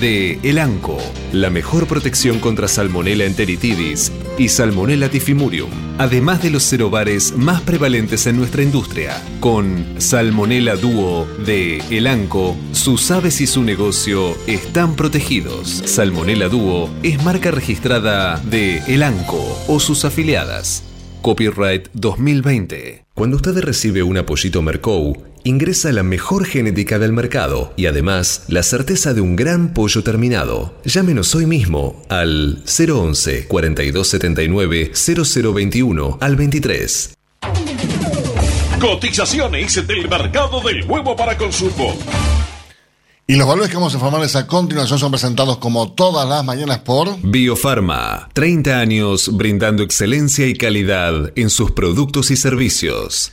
de Elanco, la mejor protección contra Salmonella enteritidis y Salmonella tifimurium, además de los cerobares más prevalentes en nuestra industria. Con Salmonella Duo de Elanco, sus aves y su negocio están protegidos. Salmonella Duo es marca registrada de Elanco o sus afiliadas. Copyright 2020. Cuando usted recibe un apoyito Mercou, ingresa la mejor genética del mercado y además la certeza de un gran pollo terminado. Llámenos hoy mismo al 011 4279 0021 al 23. Cotizaciones del mercado del huevo para consumo. Y los valores que vamos a informarles a continuación son presentados como todas las mañanas por Biofarma, 30 años brindando excelencia y calidad en sus productos y servicios.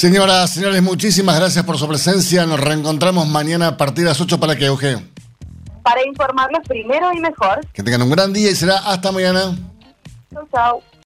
Señoras, señores, muchísimas gracias por su presencia. Nos reencontramos mañana a partir de las 8 para que Eugenio. Para informarlos primero y mejor. Que tengan un gran día y será hasta mañana. Chau, chau.